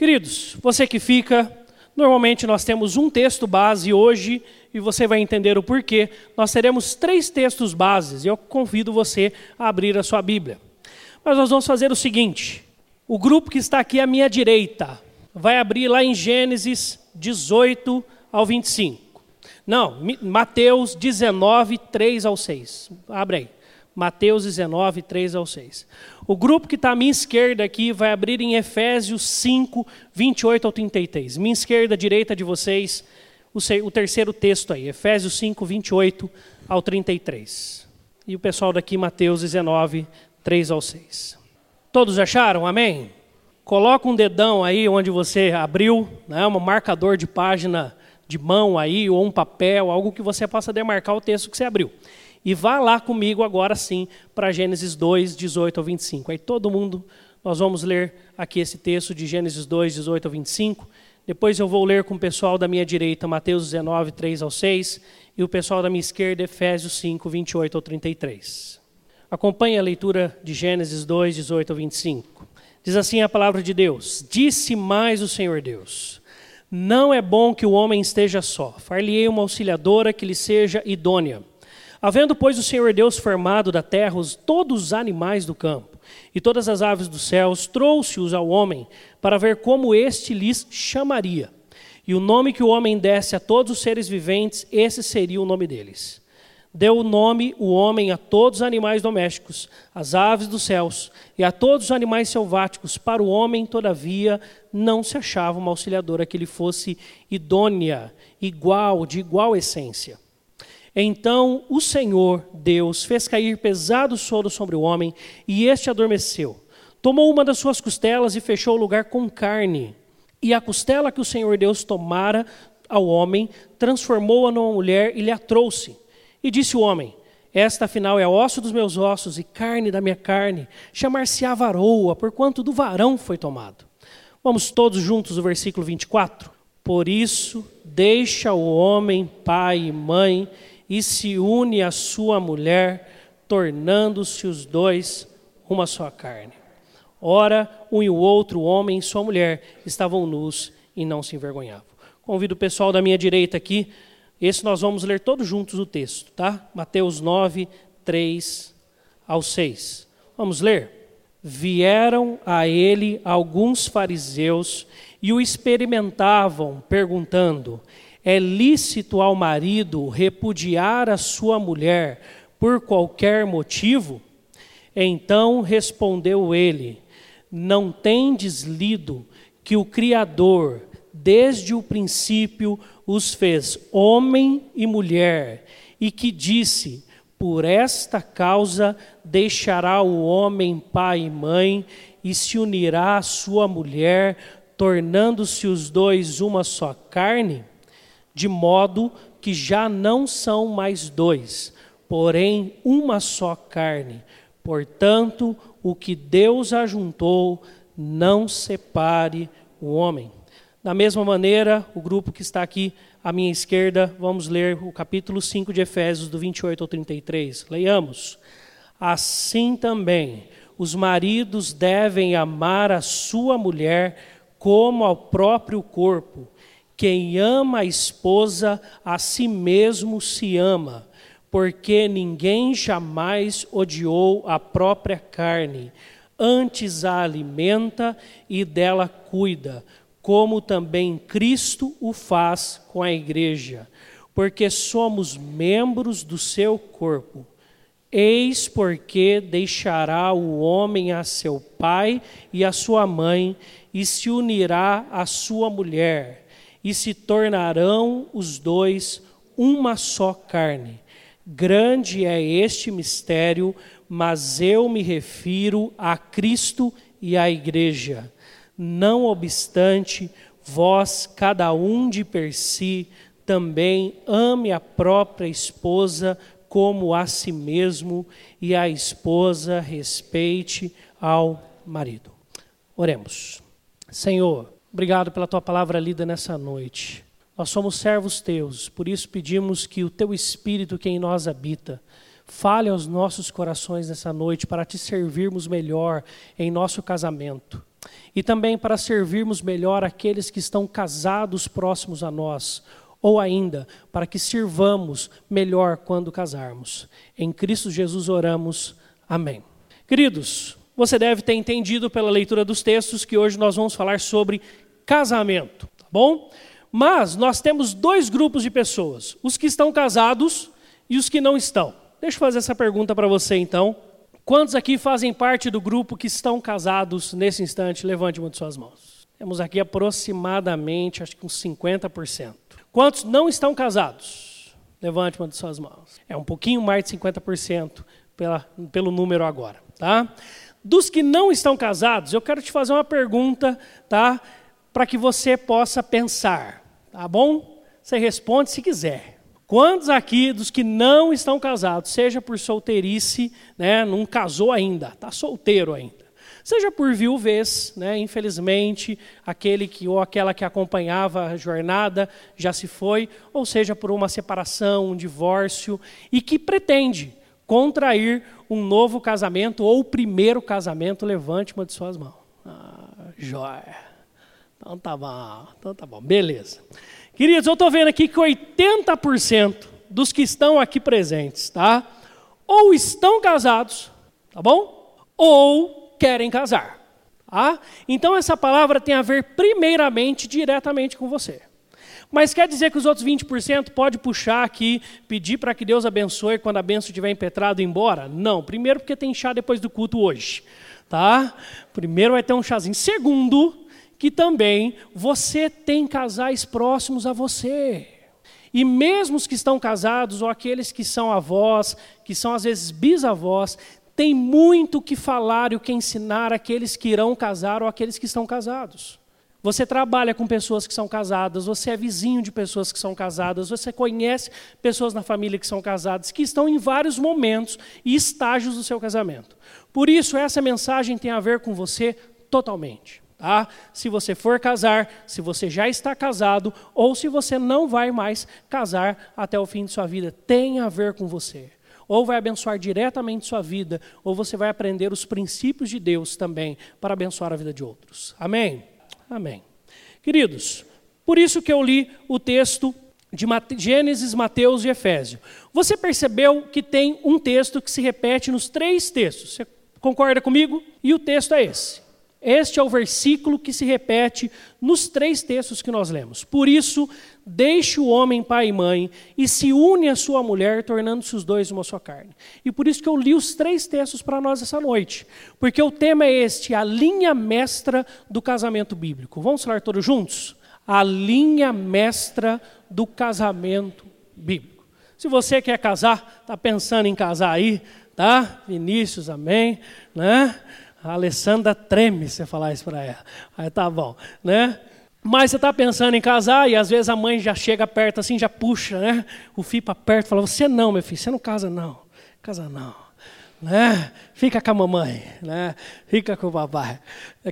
Queridos, você que fica, normalmente nós temos um texto base hoje e você vai entender o porquê. Nós teremos três textos bases e eu convido você a abrir a sua Bíblia. Mas nós vamos fazer o seguinte: o grupo que está aqui à minha direita vai abrir lá em Gênesis 18 ao 25. Não, Mateus 19, 3 ao 6. Abre aí. Mateus 19, 3 ao 6. O grupo que está à minha esquerda aqui vai abrir em Efésios 5, 28 ao 33. Minha esquerda, direita de vocês, o terceiro texto aí, Efésios 5, 28 ao 33. E o pessoal daqui, Mateus 19, 3 ao 6. Todos acharam? Amém? Coloca um dedão aí onde você abriu, né, um marcador de página de mão aí, ou um papel, algo que você possa demarcar o texto que você abriu. E vá lá comigo agora sim para Gênesis 2, 18 ao 25. Aí todo mundo, nós vamos ler aqui esse texto de Gênesis 2, 18 ao 25. Depois eu vou ler com o pessoal da minha direita Mateus 19, 3 ao 6. E o pessoal da minha esquerda Efésios 5, 28 ao 33. Acompanhe a leitura de Gênesis 2, 18 ao 25. Diz assim a palavra de Deus: Disse mais o Senhor Deus: Não é bom que o homem esteja só. Far-lhe-ei uma auxiliadora que lhe seja idônea. Havendo, pois, o Senhor Deus formado da terra os, todos os animais do campo e todas as aves dos céus, trouxe-os ao homem para ver como este lhes chamaria. E o nome que o homem desse a todos os seres viventes, esse seria o nome deles. Deu o nome o homem a todos os animais domésticos, às aves dos céus e a todos os animais selváticos. Para o homem, todavia, não se achava uma auxiliadora que lhe fosse idônea, igual, de igual essência. Então o Senhor Deus fez cair pesado soro sobre o homem, e este adormeceu. Tomou uma das suas costelas e fechou o lugar com carne. E a costela que o Senhor Deus tomara ao homem, transformou-a numa mulher e lhe a trouxe. E disse o homem: Esta afinal é osso dos meus ossos e carne da minha carne. Chamar-se-á varoa, porquanto do varão foi tomado. Vamos todos juntos o versículo 24. Por isso, deixa o homem pai e mãe e se une à sua mulher, tornando-se os dois uma só carne. Ora, um e o outro, o homem e sua mulher, estavam nus e não se envergonhavam. Convido o pessoal da minha direita aqui, esse nós vamos ler todos juntos o texto, tá? Mateus 9, 3 ao 6. Vamos ler? Vieram a ele alguns fariseus e o experimentavam, perguntando: é lícito ao marido repudiar a sua mulher por qualquer motivo? Então respondeu ele: Não tendes lido que o Criador, desde o princípio, os fez homem e mulher, e que disse: Por esta causa deixará o homem pai e mãe, e se unirá à sua mulher, tornando-se os dois uma só carne? De modo que já não são mais dois, porém uma só carne. Portanto, o que Deus ajuntou, não separe o homem. Da mesma maneira, o grupo que está aqui à minha esquerda, vamos ler o capítulo 5 de Efésios, do 28 ao 33. Leiamos. Assim também, os maridos devem amar a sua mulher como ao próprio corpo quem ama a esposa, a si mesmo se ama, porque ninguém jamais odiou a própria carne, antes a alimenta e dela cuida, como também Cristo o faz com a igreja, porque somos membros do seu corpo. Eis porque deixará o homem a seu pai e a sua mãe, e se unirá à sua mulher e se tornarão os dois uma só carne. Grande é este mistério, mas eu me refiro a Cristo e à Igreja. Não obstante, vós, cada um de per si, também ame a própria esposa como a si mesmo, e a esposa respeite ao marido. Oremos. Senhor, Obrigado pela tua palavra lida nessa noite. Nós somos servos teus, por isso pedimos que o teu Espírito que em nós habita, fale aos nossos corações nessa noite para te servirmos melhor em nosso casamento, e também para servirmos melhor aqueles que estão casados próximos a nós, ou ainda para que sirvamos melhor quando casarmos. Em Cristo Jesus oramos. Amém. Queridos, você deve ter entendido pela leitura dos textos que hoje nós vamos falar sobre casamento, tá bom? Mas nós temos dois grupos de pessoas: os que estão casados e os que não estão. Deixa eu fazer essa pergunta para você então. Quantos aqui fazem parte do grupo que estão casados nesse instante? Levante uma de suas mãos. Temos aqui aproximadamente, acho que uns 50%. Quantos não estão casados? Levante uma de suas mãos. É um pouquinho mais de 50% pela, pelo número agora, tá? Dos que não estão casados, eu quero te fazer uma pergunta, tá? Para que você possa pensar, tá bom? Você responde se quiser. Quantos aqui dos que não estão casados, seja por solteirice, né, não casou ainda, está solteiro ainda, seja por viuvez, né, infelizmente, aquele que ou aquela que acompanhava a jornada já se foi, ou seja por uma separação, um divórcio, e que pretende contrair um novo casamento ou o primeiro casamento, levante uma de suas mãos. Ah, joia. Então tá bom, então tá bom, beleza. Queridos, eu estou vendo aqui que 80% dos que estão aqui presentes, tá? Ou estão casados, tá bom? Ou querem casar. Tá? Então essa palavra tem a ver primeiramente diretamente com você. Mas quer dizer que os outros 20% pode puxar aqui, pedir para que Deus abençoe quando a benção estiver impetrado e embora? Não. Primeiro porque tem chá depois do culto hoje, tá? Primeiro vai ter um chazinho. Segundo, que também você tem casais próximos a você. E mesmo os que estão casados, ou aqueles que são avós, que são às vezes bisavós, tem muito o que falar e o que ensinar aqueles que irão casar ou aqueles que estão casados. Você trabalha com pessoas que são casadas, você é vizinho de pessoas que são casadas, você conhece pessoas na família que são casadas, que estão em vários momentos e estágios do seu casamento. Por isso, essa mensagem tem a ver com você totalmente. Tá? Se você for casar, se você já está casado, ou se você não vai mais casar até o fim de sua vida, tem a ver com você. Ou vai abençoar diretamente sua vida, ou você vai aprender os princípios de Deus também para abençoar a vida de outros. Amém? Amém. Queridos, por isso que eu li o texto de Gênesis, Mateus e Efésio. Você percebeu que tem um texto que se repete nos três textos. Você concorda comigo? E o texto é esse. Este é o versículo que se repete nos três textos que nós lemos. Por isso, deixe o homem pai e mãe e se une à sua mulher, tornando-se os dois uma só carne. E por isso que eu li os três textos para nós essa noite. Porque o tema é este, a linha mestra do casamento bíblico. Vamos falar todos juntos? A linha mestra do casamento bíblico. Se você quer casar, está pensando em casar aí, tá? Vinícius, amém, né? A Alessandra treme se falar isso para ela. Aí tá bom, né? Mas você está pensando em casar e às vezes a mãe já chega perto assim, já puxa, né? O filho para perto, fala: "Você não, meu filho, você não casa não. Casa não." Né? Fica com a mamãe, né? Fica com o papai.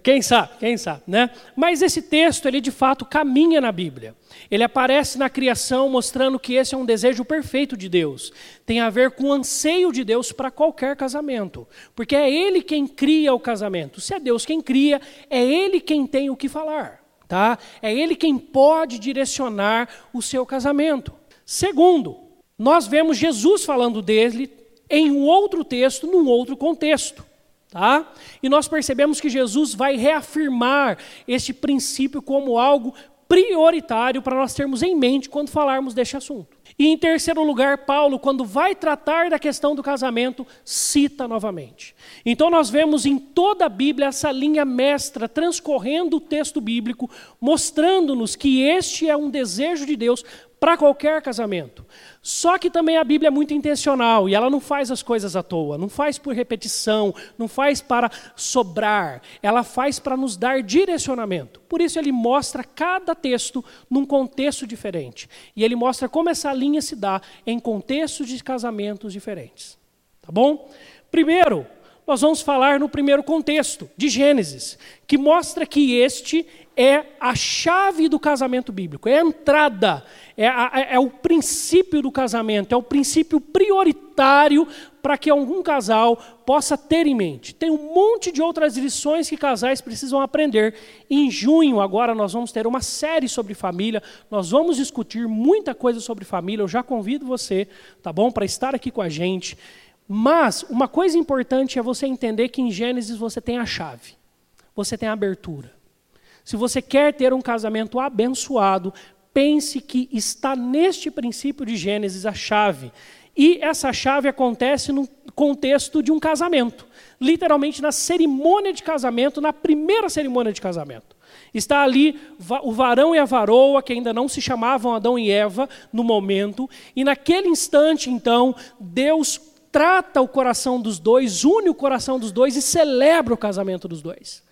Quem sabe, quem sabe, né? Mas esse texto, ele de fato caminha na Bíblia. Ele aparece na criação mostrando que esse é um desejo perfeito de Deus. Tem a ver com o anseio de Deus para qualquer casamento. Porque é Ele quem cria o casamento. Se é Deus quem cria, é Ele quem tem o que falar. Tá? É Ele quem pode direcionar o seu casamento. Segundo, nós vemos Jesus falando dele em um outro texto, num outro contexto. Tá? E nós percebemos que Jesus vai reafirmar este princípio como algo prioritário para nós termos em mente quando falarmos deste assunto. E em terceiro lugar, Paulo, quando vai tratar da questão do casamento, cita novamente. Então nós vemos em toda a Bíblia essa linha mestra transcorrendo o texto bíblico, mostrando-nos que este é um desejo de Deus para qualquer casamento. Só que também a Bíblia é muito intencional e ela não faz as coisas à toa, não faz por repetição, não faz para sobrar, ela faz para nos dar direcionamento. Por isso ele mostra cada texto num contexto diferente. E ele mostra como essa linha se dá em contextos de casamentos diferentes. Tá bom? Primeiro, nós vamos falar no primeiro contexto, de Gênesis, que mostra que este é a chave do casamento bíblico, é a entrada, é, a, é, é o princípio do casamento, é o princípio prioritário para que algum casal possa ter em mente. Tem um monte de outras lições que casais precisam aprender. Em junho, agora, nós vamos ter uma série sobre família, nós vamos discutir muita coisa sobre família. Eu já convido você, tá bom, para estar aqui com a gente. Mas uma coisa importante é você entender que em Gênesis você tem a chave, você tem a abertura. Se você quer ter um casamento abençoado, pense que está neste princípio de Gênesis a chave. E essa chave acontece no contexto de um casamento, literalmente na cerimônia de casamento, na primeira cerimônia de casamento. Está ali o varão e a varoa, que ainda não se chamavam Adão e Eva no momento, e naquele instante, então, Deus trata o coração dos dois, une o coração dos dois e celebra o casamento dos dois.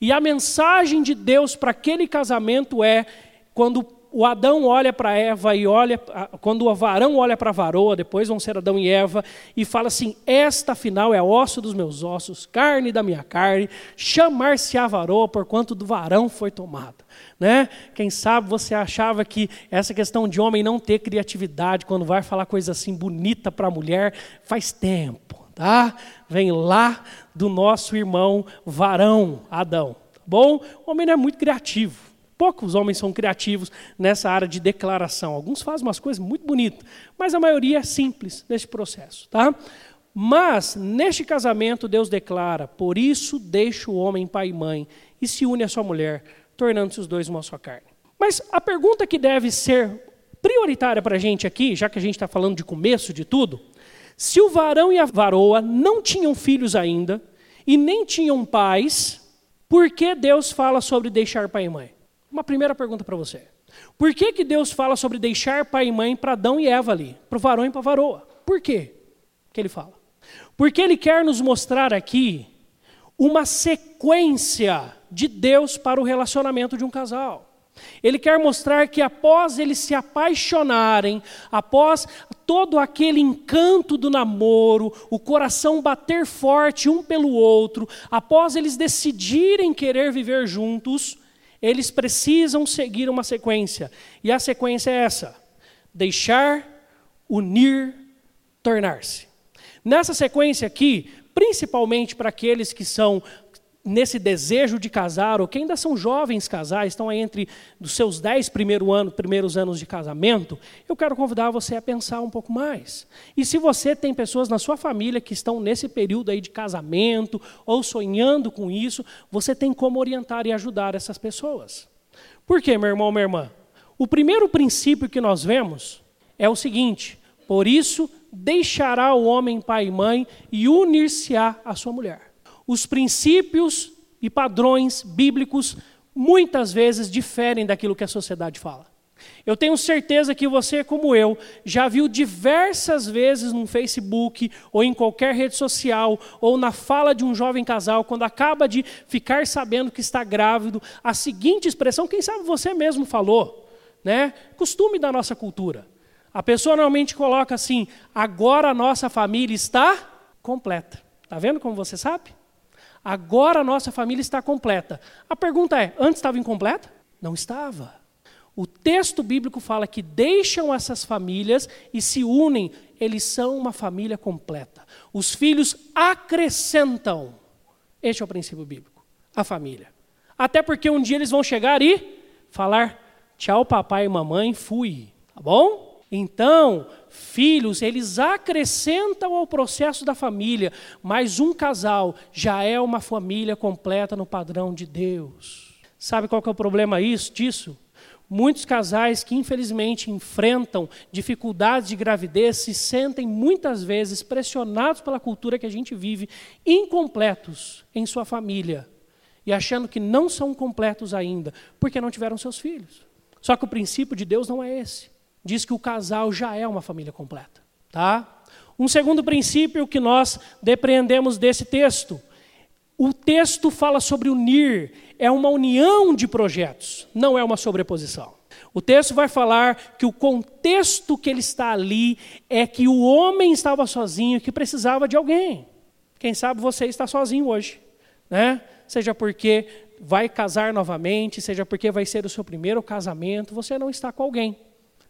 E a mensagem de Deus para aquele casamento é quando o Adão olha para Eva e olha, quando o varão olha para a varoa, depois vão ser Adão e Eva, e fala assim: Esta afinal é osso dos meus ossos, carne da minha carne, chamar-se a varoa, porquanto do varão foi tomada. Né? Quem sabe você achava que essa questão de homem não ter criatividade quando vai falar coisa assim bonita para a mulher, faz tempo tá? Vem lá do nosso irmão varão, Adão. Tá bom? O homem não é muito criativo. Poucos homens são criativos nessa área de declaração. Alguns fazem umas coisas muito bonitas, mas a maioria é simples nesse processo, tá? Mas, neste casamento, Deus declara: Por isso deixa o homem pai e mãe e se une à sua mulher, tornando-se os dois uma só carne. Mas a pergunta que deve ser prioritária para a gente aqui, já que a gente está falando de começo de tudo, se o varão e a varoa não tinham filhos ainda e nem tinham pais, por que Deus fala sobre deixar pai e mãe? Uma primeira pergunta para você. Por que, que Deus fala sobre deixar pai e mãe para Adão e Eva ali, para o varão e para a varoa? Por quê que ele fala? Porque ele quer nos mostrar aqui uma sequência de Deus para o relacionamento de um casal. Ele quer mostrar que após eles se apaixonarem, após todo aquele encanto do namoro, o coração bater forte um pelo outro, após eles decidirem querer viver juntos, eles precisam seguir uma sequência. E a sequência é essa: deixar, unir, tornar-se. Nessa sequência aqui, principalmente para aqueles que são nesse desejo de casar, ou que ainda são jovens casais, estão aí entre os seus dez primeiro ano, primeiros anos de casamento, eu quero convidar você a pensar um pouco mais. E se você tem pessoas na sua família que estão nesse período aí de casamento, ou sonhando com isso, você tem como orientar e ajudar essas pessoas. Por quê, meu irmão, minha irmã? O primeiro princípio que nós vemos é o seguinte: por isso deixará o homem pai e mãe e unir-se-á à sua mulher os princípios e padrões bíblicos muitas vezes diferem daquilo que a sociedade fala. Eu tenho certeza que você, como eu, já viu diversas vezes no Facebook ou em qualquer rede social ou na fala de um jovem casal, quando acaba de ficar sabendo que está grávido, a seguinte expressão, quem sabe você mesmo falou, né? Costume da nossa cultura. A pessoa normalmente coloca assim: agora a nossa família está completa. Está vendo como você sabe? Agora a nossa família está completa. A pergunta é: antes estava incompleta? Não estava. O texto bíblico fala que deixam essas famílias e se unem, eles são uma família completa. Os filhos acrescentam. Este é o princípio bíblico. A família. Até porque um dia eles vão chegar e falar: tchau, papai e mamãe, fui. Tá bom? Então, filhos, eles acrescentam ao processo da família, mas um casal já é uma família completa no padrão de Deus. Sabe qual que é o problema isso, disso? Muitos casais que infelizmente enfrentam dificuldades de gravidez se sentem muitas vezes pressionados pela cultura que a gente vive, incompletos em sua família e achando que não são completos ainda, porque não tiveram seus filhos. Só que o princípio de Deus não é esse diz que o casal já é uma família completa. Tá? Um segundo princípio que nós depreendemos desse texto. O texto fala sobre unir, é uma união de projetos, não é uma sobreposição. O texto vai falar que o contexto que ele está ali é que o homem estava sozinho, que precisava de alguém. Quem sabe você está sozinho hoje, né? Seja porque vai casar novamente, seja porque vai ser o seu primeiro casamento, você não está com alguém,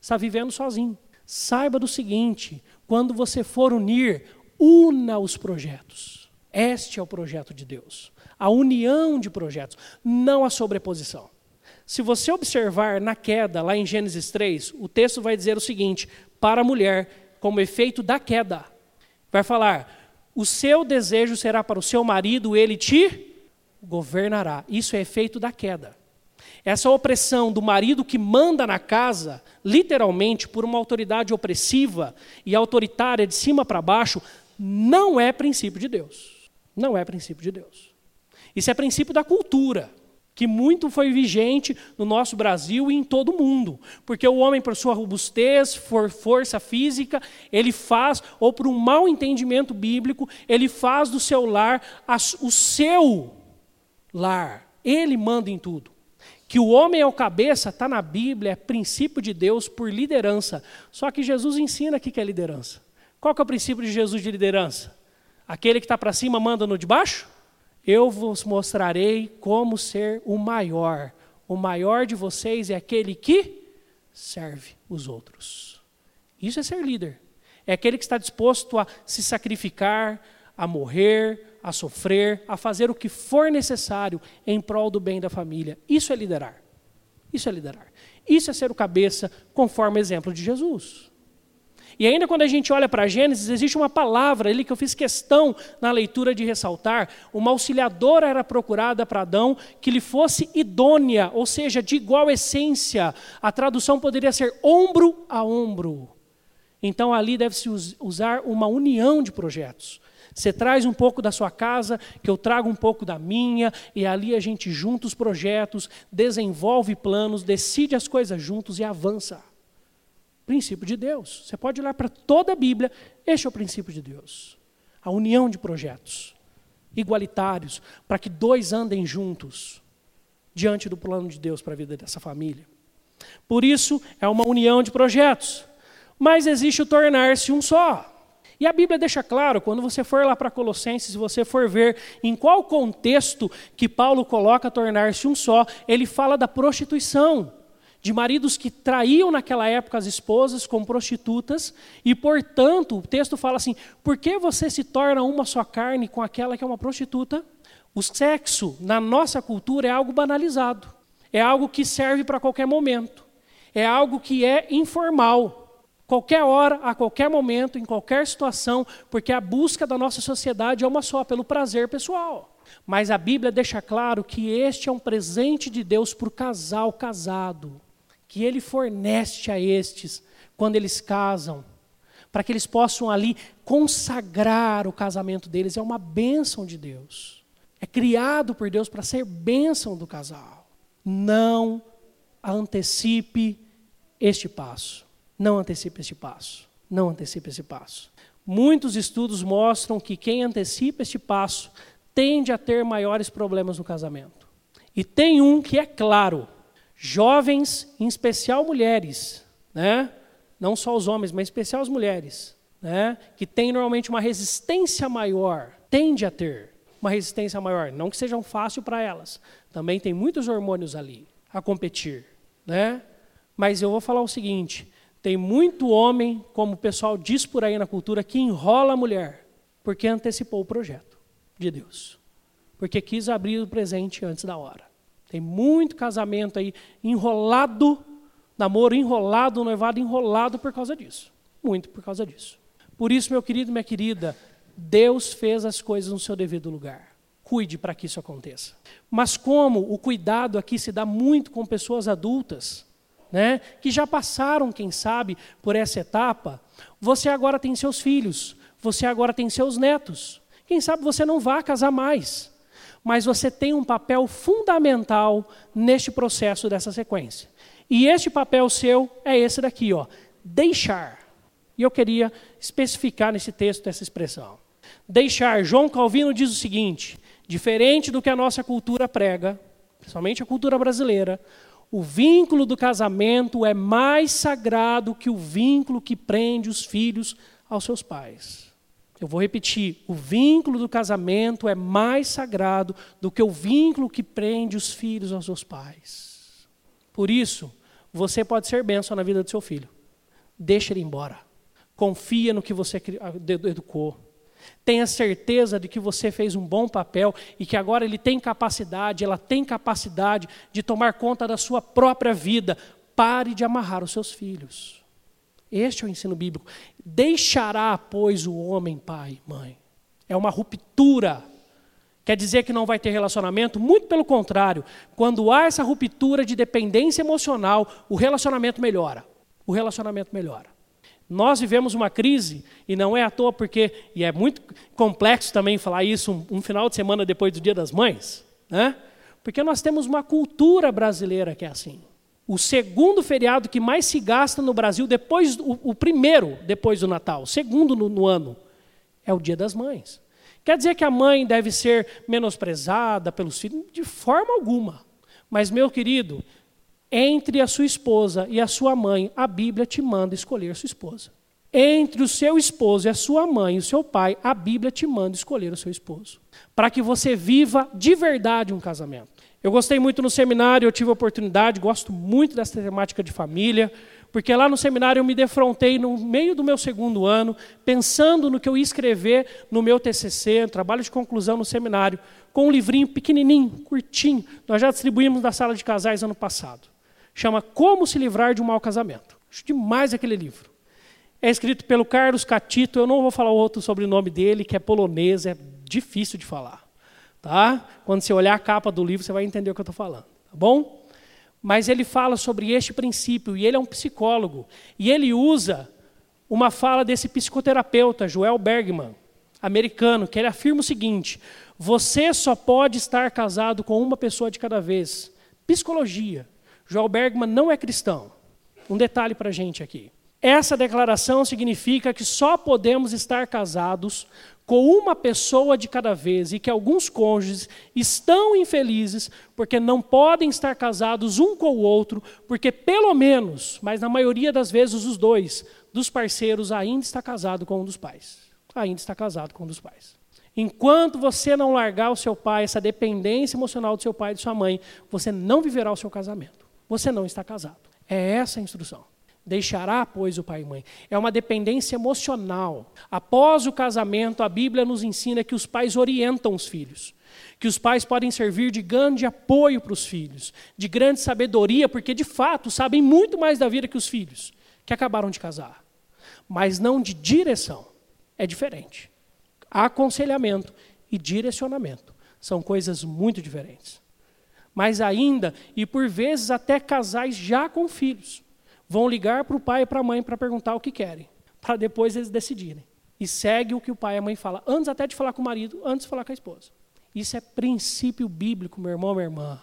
está vivendo sozinho. Saiba do seguinte: quando você for unir, una os projetos. Este é o projeto de Deus. A união de projetos, não a sobreposição. Se você observar na queda, lá em Gênesis 3, o texto vai dizer o seguinte: para a mulher, como efeito da queda, vai falar: o seu desejo será para o seu marido, ele te governará. Isso é efeito da queda. Essa opressão do marido que manda na casa, literalmente por uma autoridade opressiva e autoritária de cima para baixo, não é princípio de Deus. Não é princípio de Deus. Isso é princípio da cultura, que muito foi vigente no nosso Brasil e em todo o mundo. Porque o homem, por sua robustez, por força física, ele faz, ou por um mau entendimento bíblico, ele faz do seu lar o seu lar. Ele manda em tudo. Que o homem é o cabeça, está na Bíblia, é princípio de Deus por liderança. Só que Jesus ensina aqui que é liderança. Qual que é o princípio de Jesus de liderança? Aquele que está para cima manda no de baixo? Eu vos mostrarei como ser o maior. O maior de vocês é aquele que serve os outros. Isso é ser líder. É aquele que está disposto a se sacrificar, a morrer, a sofrer, a fazer o que for necessário em prol do bem da família. Isso é liderar. Isso é liderar. Isso é ser o cabeça, conforme o exemplo de Jesus. E ainda quando a gente olha para Gênesis, existe uma palavra ali que eu fiz questão na leitura de ressaltar. Uma auxiliadora era procurada para Adão que lhe fosse idônea, ou seja, de igual essência. A tradução poderia ser ombro a ombro. Então ali deve-se usar uma união de projetos. Você traz um pouco da sua casa, que eu trago um pouco da minha, e ali a gente junta os projetos, desenvolve planos, decide as coisas juntos e avança. Princípio de Deus. Você pode olhar para toda a Bíblia, este é o princípio de Deus. A união de projetos igualitários, para que dois andem juntos diante do plano de Deus para a vida dessa família. Por isso, é uma união de projetos. Mas existe o tornar-se um só. E a Bíblia deixa claro, quando você for lá para Colossenses, se você for ver em qual contexto que Paulo coloca tornar-se um só, ele fala da prostituição, de maridos que traíam naquela época as esposas como prostitutas, e portanto, o texto fala assim: por que você se torna uma só carne com aquela que é uma prostituta? O sexo, na nossa cultura, é algo banalizado, é algo que serve para qualquer momento, é algo que é informal. Qualquer hora, a qualquer momento, em qualquer situação, porque a busca da nossa sociedade é uma só, pelo prazer pessoal. Mas a Bíblia deixa claro que este é um presente de Deus para o casal casado, que ele fornece a estes quando eles casam, para que eles possam ali consagrar o casamento deles. É uma bênção de Deus. É criado por Deus para ser bênção do casal. Não antecipe este passo. Não antecipe este passo. Não antecipe esse passo. Muitos estudos mostram que quem antecipa este passo tende a ter maiores problemas no casamento. E tem um que é claro: jovens, em especial mulheres, né? não só os homens, mas em especial as mulheres, né? que têm normalmente uma resistência maior, tende a ter uma resistência maior. Não que sejam fácil para elas, também tem muitos hormônios ali a competir. Né? Mas eu vou falar o seguinte: tem muito homem, como o pessoal diz por aí na cultura, que enrola a mulher, porque antecipou o projeto de Deus. Porque quis abrir o presente antes da hora. Tem muito casamento aí enrolado, namoro enrolado, noivado enrolado por causa disso. Muito por causa disso. Por isso, meu querido, minha querida, Deus fez as coisas no seu devido lugar. Cuide para que isso aconteça. Mas como o cuidado aqui se dá muito com pessoas adultas, né, que já passaram, quem sabe, por essa etapa, você agora tem seus filhos, você agora tem seus netos. Quem sabe você não vá casar mais, mas você tem um papel fundamental neste processo dessa sequência. E este papel seu é esse daqui, ó, deixar. E eu queria especificar nesse texto essa expressão. Deixar. João Calvino diz o seguinte: diferente do que a nossa cultura prega, principalmente a cultura brasileira, o vínculo do casamento é mais sagrado que o vínculo que prende os filhos aos seus pais. Eu vou repetir: o vínculo do casamento é mais sagrado do que o vínculo que prende os filhos aos seus pais. Por isso, você pode ser bênção na vida do seu filho. Deixa ele embora. Confia no que você educou. Tenha certeza de que você fez um bom papel e que agora ele tem capacidade, ela tem capacidade de tomar conta da sua própria vida. Pare de amarrar os seus filhos. Este é o ensino bíblico. Deixará, pois, o homem pai mãe. É uma ruptura. Quer dizer que não vai ter relacionamento? Muito pelo contrário. Quando há essa ruptura de dependência emocional, o relacionamento melhora. O relacionamento melhora. Nós vivemos uma crise, e não é à toa porque, e é muito complexo também falar isso um, um final de semana depois do Dia das Mães, né? porque nós temos uma cultura brasileira que é assim. O segundo feriado que mais se gasta no Brasil, depois o, o primeiro depois do Natal, o segundo no, no ano, é o Dia das Mães. Quer dizer que a mãe deve ser menosprezada pelos filhos? De forma alguma. Mas, meu querido, entre a sua esposa e a sua mãe, a Bíblia te manda escolher a sua esposa. Entre o seu esposo e a sua mãe o seu pai, a Bíblia te manda escolher o seu esposo. Para que você viva de verdade um casamento. Eu gostei muito no seminário, eu tive a oportunidade, gosto muito dessa temática de família, porque lá no seminário eu me defrontei no meio do meu segundo ano, pensando no que eu ia escrever no meu TCC, trabalho de conclusão no seminário, com um livrinho pequenininho, curtinho. Nós já distribuímos na sala de casais ano passado. Chama Como se livrar de um mau casamento. Acho demais aquele livro. É escrito pelo Carlos Catito, eu não vou falar outro sobrenome dele, que é polonês, é difícil de falar. Tá? Quando você olhar a capa do livro, você vai entender o que eu estou falando. Tá bom? Mas ele fala sobre este princípio, e ele é um psicólogo. E ele usa uma fala desse psicoterapeuta, Joel Bergman, americano, que ele afirma o seguinte: você só pode estar casado com uma pessoa de cada vez. Psicologia. Joel Bergman não é cristão. Um detalhe para a gente aqui. Essa declaração significa que só podemos estar casados com uma pessoa de cada vez e que alguns cônjuges estão infelizes porque não podem estar casados um com o outro, porque pelo menos, mas na maioria das vezes os dois dos parceiros ainda está casado com um dos pais. Ainda está casado com um dos pais. Enquanto você não largar o seu pai, essa dependência emocional do seu pai e de sua mãe, você não viverá o seu casamento. Você não está casado. É essa a instrução. Deixará, pois, o pai e mãe. É uma dependência emocional. Após o casamento, a Bíblia nos ensina que os pais orientam os filhos. Que os pais podem servir de grande apoio para os filhos, de grande sabedoria, porque de fato sabem muito mais da vida que os filhos, que acabaram de casar. Mas não de direção. É diferente. Aconselhamento e direcionamento são coisas muito diferentes. Mas ainda, e por vezes até casais já com filhos vão ligar para o pai e para a mãe para perguntar o que querem, para depois eles decidirem. E segue o que o pai e a mãe falam, antes até de falar com o marido, antes de falar com a esposa. Isso é princípio bíblico, meu irmão, minha irmã.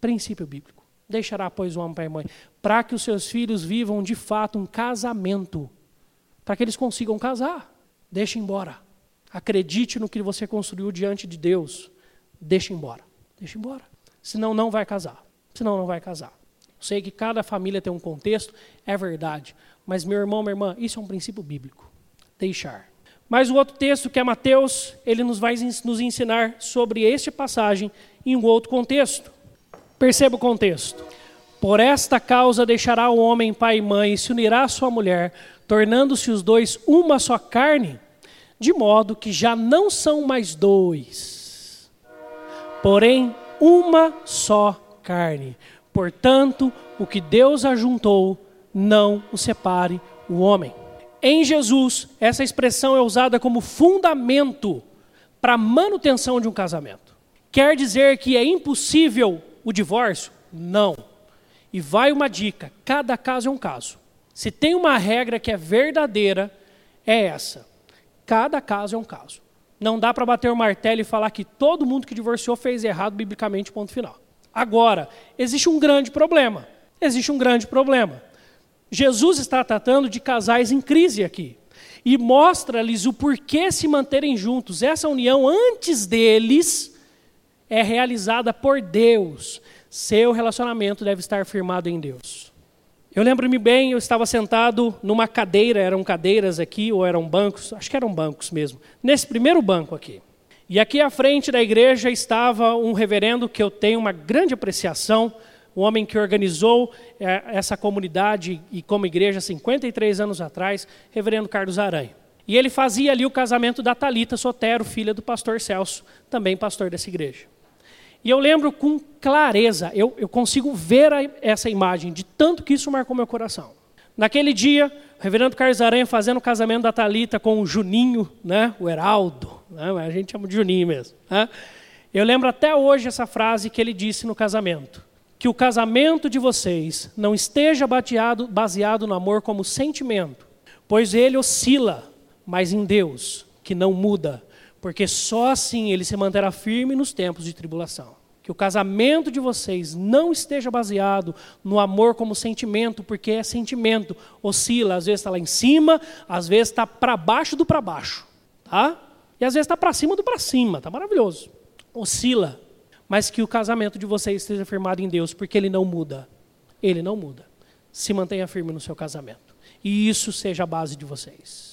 Princípio bíblico. Deixará, pois, o homem pai e mãe, para que os seus filhos vivam de fato um casamento, para que eles consigam casar. Deixe embora. Acredite no que você construiu diante de Deus. Deixe embora. Deixe embora. Senão não vai casar. Senão não vai casar. Sei que cada família tem um contexto, é verdade. Mas, meu irmão, minha irmã, isso é um princípio bíblico. Deixar. Mas o outro texto, que é Mateus, ele nos vai nos ensinar sobre este passagem em um outro contexto. Perceba o contexto. Por esta causa deixará o homem pai e mãe e se unirá à sua mulher, tornando-se os dois uma só carne, de modo que já não são mais dois, porém uma só carne. Portanto, o que Deus ajuntou, não o separe o homem. Em Jesus, essa expressão é usada como fundamento para a manutenção de um casamento. Quer dizer que é impossível o divórcio? Não. E vai uma dica: cada caso é um caso. Se tem uma regra que é verdadeira, é essa. Cada caso é um caso. Não dá para bater o martelo e falar que todo mundo que divorciou fez errado biblicamente, ponto final. Agora, existe um grande problema. Existe um grande problema. Jesus está tratando de casais em crise aqui. E mostra-lhes o porquê se manterem juntos. Essa união, antes deles, é realizada por Deus. Seu relacionamento deve estar firmado em Deus. Eu lembro-me bem, eu estava sentado numa cadeira, eram cadeiras aqui, ou eram bancos, acho que eram bancos mesmo, nesse primeiro banco aqui. E aqui à frente da igreja estava um reverendo que eu tenho uma grande apreciação, um homem que organizou é, essa comunidade e como igreja 53 anos atrás, reverendo Carlos Aranha. E ele fazia ali o casamento da Talita Sotero, filha do pastor Celso, também pastor dessa igreja. E eu lembro com clareza, eu, eu consigo ver a, essa imagem, de tanto que isso marcou meu coração. Naquele dia, o reverendo Carlos Aranha fazendo o casamento da Talita com o Juninho, né, o Heraldo, né, a gente chama de Juninho mesmo. Né? Eu lembro até hoje essa frase que ele disse no casamento: que o casamento de vocês não esteja baseado, baseado no amor como sentimento, pois ele oscila, mas em Deus, que não muda, porque só assim ele se manterá firme nos tempos de tribulação. Que o casamento de vocês não esteja baseado no amor como sentimento, porque é sentimento, oscila, às vezes está lá em cima, às vezes está para baixo do para baixo, tá? E às vezes está para cima do para cima, tá maravilhoso. Oscila, mas que o casamento de vocês esteja firmado em Deus, porque ele não muda. Ele não muda. Se mantenha firme no seu casamento. E isso seja a base de vocês.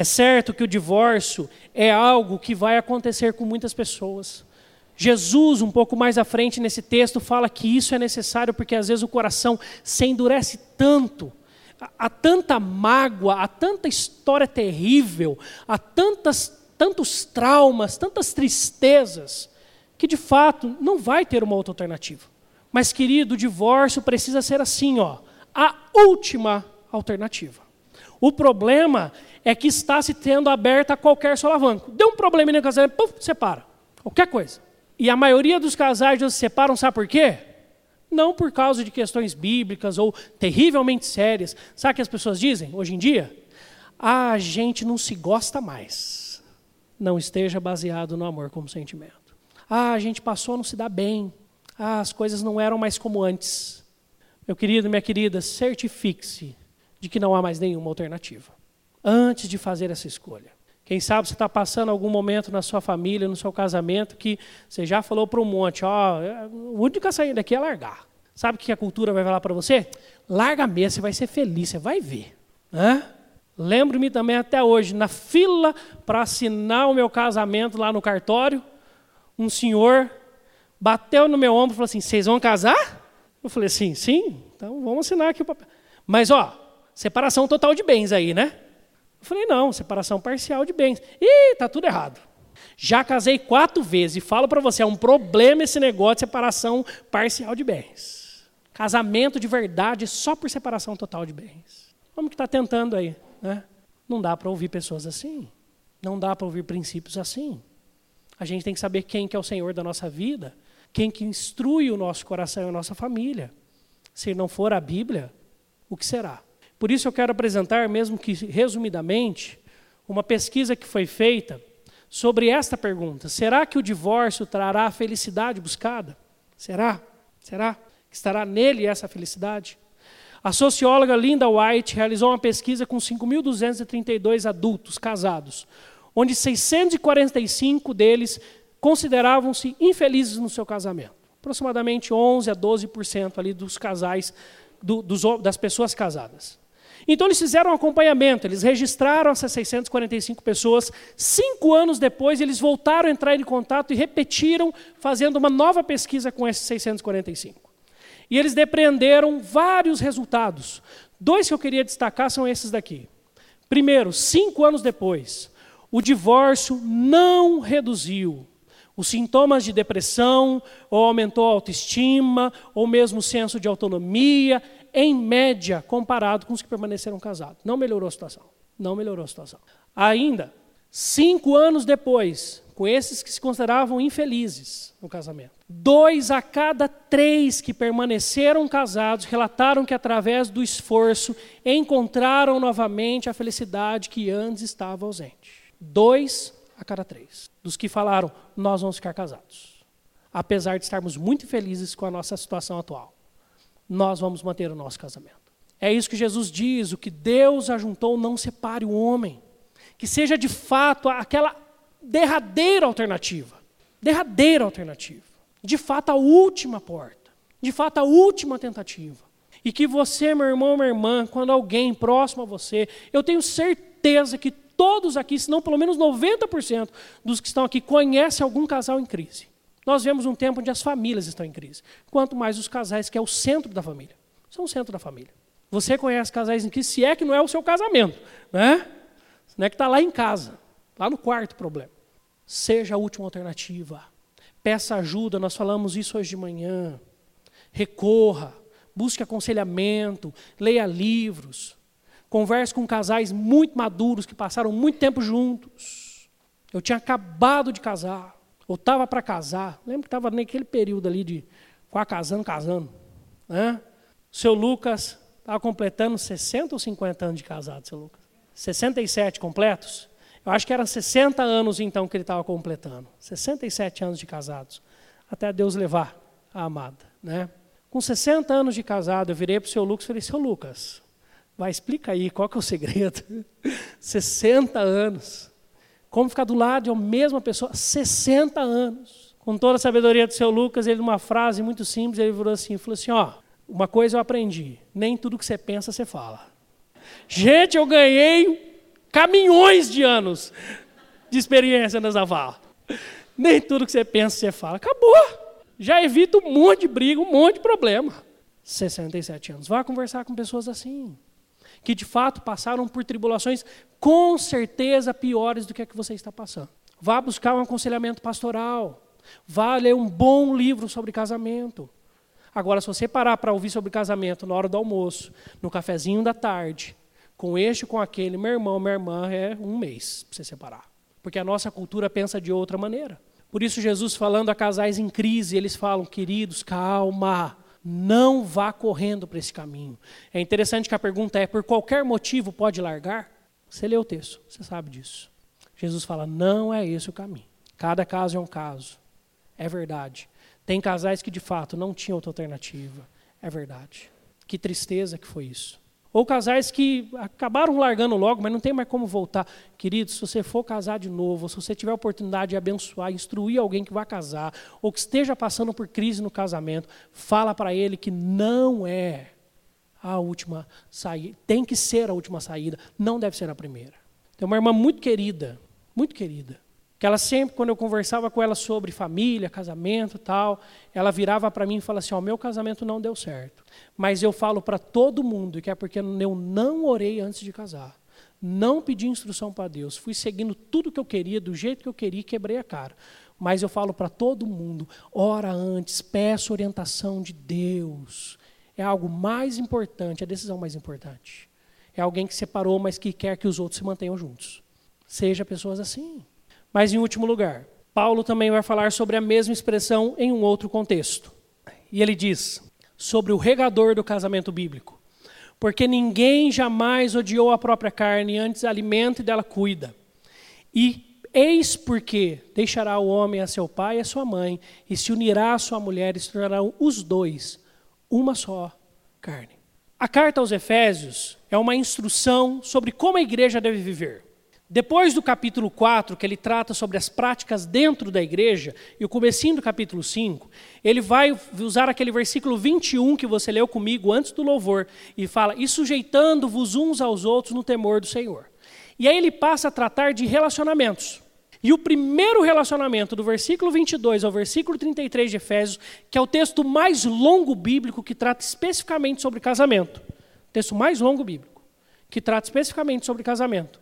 É certo que o divórcio é algo que vai acontecer com muitas pessoas. Jesus, um pouco mais à frente nesse texto, fala que isso é necessário porque às vezes o coração se endurece tanto, há tanta mágoa, há tanta história terrível, há tantas, tantos traumas, tantas tristezas, que de fato não vai ter uma outra alternativa. Mas, querido, o divórcio precisa ser assim, ó, a última alternativa. O problema é que está se tendo aberta qualquer solavanco. Deu um problema no casamento, puf, separa. Qualquer coisa. E a maioria dos casais se separam, sabe por quê? Não por causa de questões bíblicas ou terrivelmente sérias. Sabe o que as pessoas dizem hoje em dia? Ah, a gente não se gosta mais. Não esteja baseado no amor como sentimento. Ah, a gente passou a não se dar bem. Ah, as coisas não eram mais como antes. Meu querido, minha querida, certifique-se de que não há mais nenhuma alternativa. Antes de fazer essa escolha. Quem sabe você está passando algum momento na sua família, no seu casamento, que você já falou para um monte, ó, a única saída daqui é largar. Sabe o que a cultura vai falar para você? Larga mesmo, você vai ser feliz, você vai ver. Lembro-me também até hoje, na fila para assinar o meu casamento lá no cartório, um senhor bateu no meu ombro e falou assim: Vocês vão casar? Eu falei assim: Sim, então vamos assinar aqui o papel. Mas, ó, separação total de bens aí, né? Eu falei, não, separação parcial de bens. Ih, tá tudo errado. Já casei quatro vezes e falo para você, é um problema esse negócio de separação parcial de bens. Casamento de verdade só por separação total de bens. Como que está tentando aí? Né? Não dá para ouvir pessoas assim. Não dá para ouvir princípios assim. A gente tem que saber quem que é o Senhor da nossa vida, quem que instrui o nosso coração e a nossa família. Se não for a Bíblia, o que será? Por isso eu quero apresentar, mesmo que resumidamente, uma pesquisa que foi feita sobre esta pergunta: será que o divórcio trará a felicidade buscada? Será? Será que estará nele essa felicidade? A socióloga Linda White realizou uma pesquisa com 5.232 adultos casados, onde 645 deles consideravam-se infelizes no seu casamento. Aproximadamente 11 a 12% ali dos casais, do, dos, das pessoas casadas. Então eles fizeram um acompanhamento, eles registraram essas 645 pessoas. Cinco anos depois, eles voltaram a entrar em contato e repetiram, fazendo uma nova pesquisa com esses 645. E eles depreenderam vários resultados. Dois que eu queria destacar são esses daqui. Primeiro, cinco anos depois, o divórcio não reduziu os sintomas de depressão, ou aumentou a autoestima, ou mesmo o senso de autonomia, em média, comparado com os que permaneceram casados. Não melhorou a situação. Não melhorou a situação. Ainda, cinco anos depois, com esses que se consideravam infelizes no casamento, dois a cada três que permaneceram casados relataram que, através do esforço, encontraram novamente a felicidade que antes estava ausente. Dois a cada três. Dos que falaram, nós vamos ficar casados. Apesar de estarmos muito felizes com a nossa situação atual nós vamos manter o nosso casamento. É isso que Jesus diz: o que Deus ajuntou, não separe o homem. Que seja de fato aquela derradeira alternativa. Derradeira alternativa. De fato, a última porta. De fato, a última tentativa. E que você, meu irmão, minha irmã, quando alguém próximo a você, eu tenho certeza que todos aqui, se não pelo menos 90% dos que estão aqui, conhecem algum casal em crise. Nós vemos um tempo onde as famílias estão em crise. Quanto mais os casais, que é o centro da família. São o centro da família. Você conhece casais em crise, se é que não é o seu casamento. Né? Não é que está lá em casa, lá no quarto problema. Seja a última alternativa. Peça ajuda, nós falamos isso hoje de manhã. Recorra busque aconselhamento, leia livros, converse com casais muito maduros que passaram muito tempo juntos. Eu tinha acabado de casar, ou estava para casar. Lembro que estava naquele período ali de quase casando, casando. Né? Seu Lucas estava completando 60 ou 50 anos de casado, seu Lucas? 67 completos? Eu acho que eram 60 anos então que ele estava completando. 67 anos de casados. Até Deus levar a amada. Né? Com 60 anos de casado, eu virei para o seu Lucas e falei, seu Lucas, vai, explica aí, qual que é o segredo? 60 anos. Como ficar do lado de uma mesma pessoa? 60 anos. Com toda a sabedoria do seu Lucas, ele, numa frase muito simples, ele virou assim, falou assim, ó, uma coisa eu aprendi, nem tudo que você pensa, você fala. Gente, eu ganhei caminhões de anos de experiência nessa fala. Nem tudo que você pensa, você fala. Acabou já evita um monte de briga, um monte de problema. 67 anos. Vá conversar com pessoas assim, que de fato passaram por tribulações com certeza piores do que a que você está passando. Vá buscar um aconselhamento pastoral. Vá ler um bom livro sobre casamento. Agora, se você parar para ouvir sobre casamento na hora do almoço, no cafezinho da tarde, com este com aquele, meu irmão, minha irmã, é um mês para você separar. Porque a nossa cultura pensa de outra maneira. Por isso, Jesus falando a casais em crise, eles falam: queridos, calma, não vá correndo para esse caminho. É interessante que a pergunta é: por qualquer motivo pode largar? Você lê o texto, você sabe disso. Jesus fala: não é esse o caminho. Cada caso é um caso. É verdade. Tem casais que de fato não tinham outra alternativa. É verdade. Que tristeza que foi isso. Ou casais que acabaram largando logo, mas não tem mais como voltar. Querido, se você for casar de novo, se você tiver a oportunidade de abençoar, instruir alguém que vai casar, ou que esteja passando por crise no casamento, fala para ele que não é a última saída. Tem que ser a última saída, não deve ser a primeira. Tem uma irmã muito querida, muito querida, que ela sempre, quando eu conversava com ela sobre família, casamento tal, ela virava para mim e falava assim: Ó, oh, meu casamento não deu certo. Mas eu falo para todo mundo que é porque eu não orei antes de casar. Não pedi instrução para Deus. Fui seguindo tudo que eu queria, do jeito que eu queria e quebrei a cara. Mas eu falo para todo mundo: ora antes, peça orientação de Deus. É algo mais importante, a decisão mais importante. É alguém que separou, mas que quer que os outros se mantenham juntos. Seja pessoas assim. Mas, em último lugar, Paulo também vai falar sobre a mesma expressão em um outro contexto. E ele diz sobre o regador do casamento bíblico: Porque ninguém jamais odiou a própria carne, antes alimenta e dela cuida. E eis porque deixará o homem a seu pai e a sua mãe, e se unirá à sua mulher, e se tornarão os dois uma só carne. A carta aos Efésios é uma instrução sobre como a igreja deve viver. Depois do capítulo 4, que ele trata sobre as práticas dentro da igreja, e o comecinho do capítulo 5, ele vai usar aquele versículo 21 que você leu comigo antes do louvor, e fala, e sujeitando-vos uns aos outros no temor do Senhor. E aí ele passa a tratar de relacionamentos. E o primeiro relacionamento, do versículo 22 ao versículo 33 de Efésios, que é o texto mais longo bíblico que trata especificamente sobre casamento, texto mais longo bíblico, que trata especificamente sobre casamento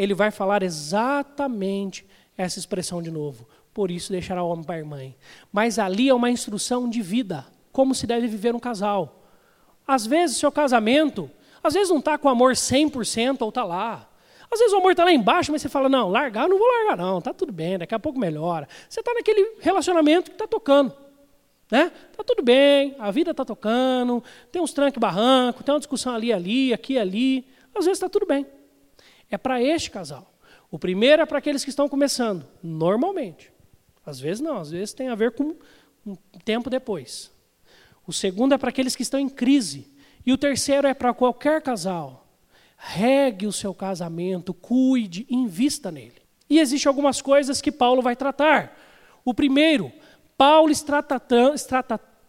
ele vai falar exatamente essa expressão de novo. Por isso deixará o homem pai e mãe. Mas ali é uma instrução de vida, como se deve viver um casal. Às vezes, seu casamento, às vezes não está com amor 100% ou está lá. Às vezes o amor está lá embaixo, mas você fala, não, largar, não vou largar não, está tudo bem, daqui a pouco melhora. Você está naquele relacionamento que está tocando. Né? Tá tudo bem, a vida está tocando, tem uns tranque barranco, tem uma discussão ali, ali, aqui, ali. Às vezes está tudo bem é para este casal. O primeiro é para aqueles que estão começando, normalmente. Às vezes não, às vezes tem a ver com um tempo depois. O segundo é para aqueles que estão em crise. E o terceiro é para qualquer casal. Regue o seu casamento, cuide, invista nele. E existem algumas coisas que Paulo vai tratar. O primeiro, Paulo está tratando,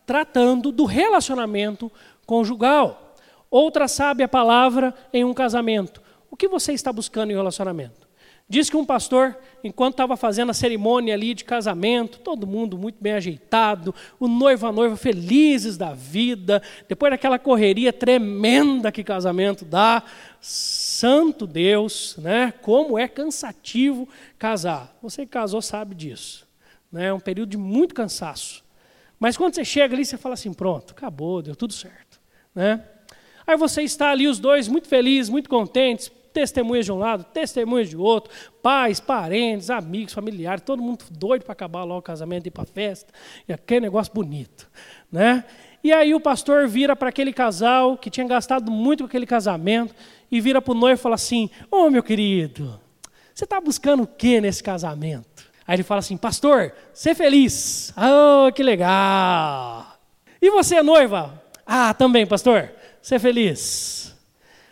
tratando do relacionamento conjugal. Outra sabe a palavra em um casamento. O que você está buscando em relacionamento? Diz que um pastor, enquanto estava fazendo a cerimônia ali de casamento, todo mundo muito bem ajeitado, o noivo a noiva felizes da vida, depois daquela correria tremenda que casamento dá, santo Deus, né? Como é cansativo casar. Você que casou sabe disso. Né? É um período de muito cansaço. Mas quando você chega ali, você fala assim: pronto, acabou, deu tudo certo. Né? Aí você está ali, os dois, muito felizes, muito contentes, testemunhas de um lado, testemunhas de outro, pais, parentes, amigos, familiares, todo mundo doido para acabar logo o casamento ir para a festa, e aquele negócio bonito. Né? E aí o pastor vira para aquele casal que tinha gastado muito com aquele casamento e vira para o noivo e fala assim: Ô oh, meu querido, você está buscando o que nesse casamento? Aí ele fala assim: Pastor, ser feliz. Oh, que legal. E você, noiva? Ah, também, pastor, ser feliz.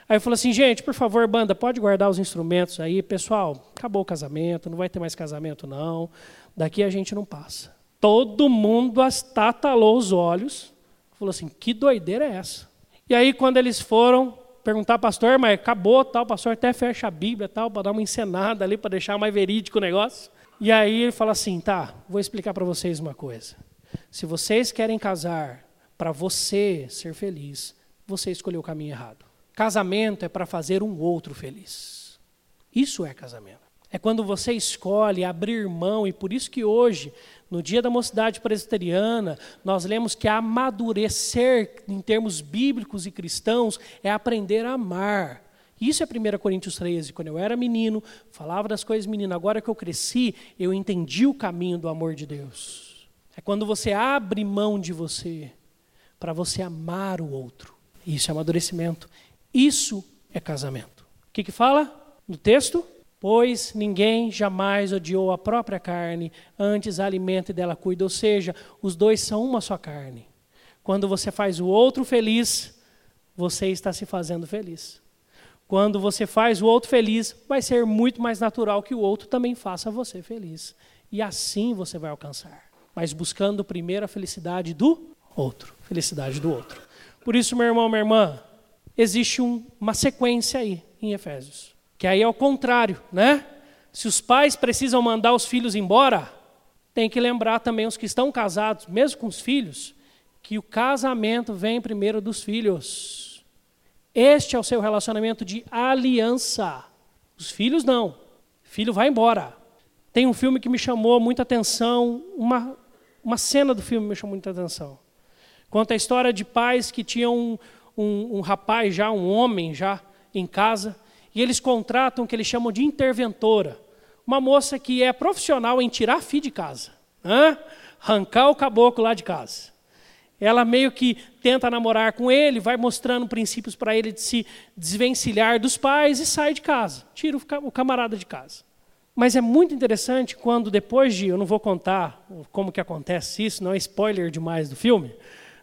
Aí falei assim, gente, por favor, banda, pode guardar os instrumentos aí. Pessoal, acabou o casamento, não vai ter mais casamento não. Daqui a gente não passa. Todo mundo estatalou os olhos. Falou assim, que doideira é essa? E aí quando eles foram perguntar, pastor, mas acabou tal, pastor até fecha a Bíblia tal, para dar uma encenada ali, para deixar mais verídico o negócio. E aí ele fala assim, tá, vou explicar para vocês uma coisa. Se vocês querem casar para você ser feliz, você escolheu o caminho errado. Casamento é para fazer um outro feliz. Isso é casamento. É quando você escolhe abrir mão, e por isso que hoje, no dia da mocidade presbiteriana, nós lemos que amadurecer, em termos bíblicos e cristãos, é aprender a amar. Isso é 1 Coríntios 13. Quando eu era menino, falava das coisas menino. Agora que eu cresci, eu entendi o caminho do amor de Deus. É quando você abre mão de você para você amar o outro. Isso é amadurecimento. Isso é casamento. O que, que fala no texto? Pois ninguém jamais odiou a própria carne, antes a alimenta e dela cuida. Ou seja, os dois são uma só carne. Quando você faz o outro feliz, você está se fazendo feliz. Quando você faz o outro feliz, vai ser muito mais natural que o outro também faça você feliz. E assim você vai alcançar. Mas buscando primeiro a felicidade do outro. Felicidade do outro. Por isso, meu irmão, minha irmã, existe um, uma sequência aí em Efésios. Que aí é o contrário, né? Se os pais precisam mandar os filhos embora, tem que lembrar também os que estão casados, mesmo com os filhos, que o casamento vem primeiro dos filhos. Este é o seu relacionamento de aliança. Os filhos não. filho vai embora. Tem um filme que me chamou muita atenção, uma, uma cena do filme me chamou muita atenção. Conta a história de pais que tinham um, um, rapaz já, um homem já em casa, e eles contratam o que eles chamam de interventora. Uma moça que é profissional em tirar fio de casa. Né? Arrancar o caboclo lá de casa. Ela meio que tenta namorar com ele, vai mostrando princípios para ele de se desvencilhar dos pais e sai de casa. Tira o camarada de casa. Mas é muito interessante quando depois de, eu não vou contar como que acontece isso, não é spoiler demais do filme,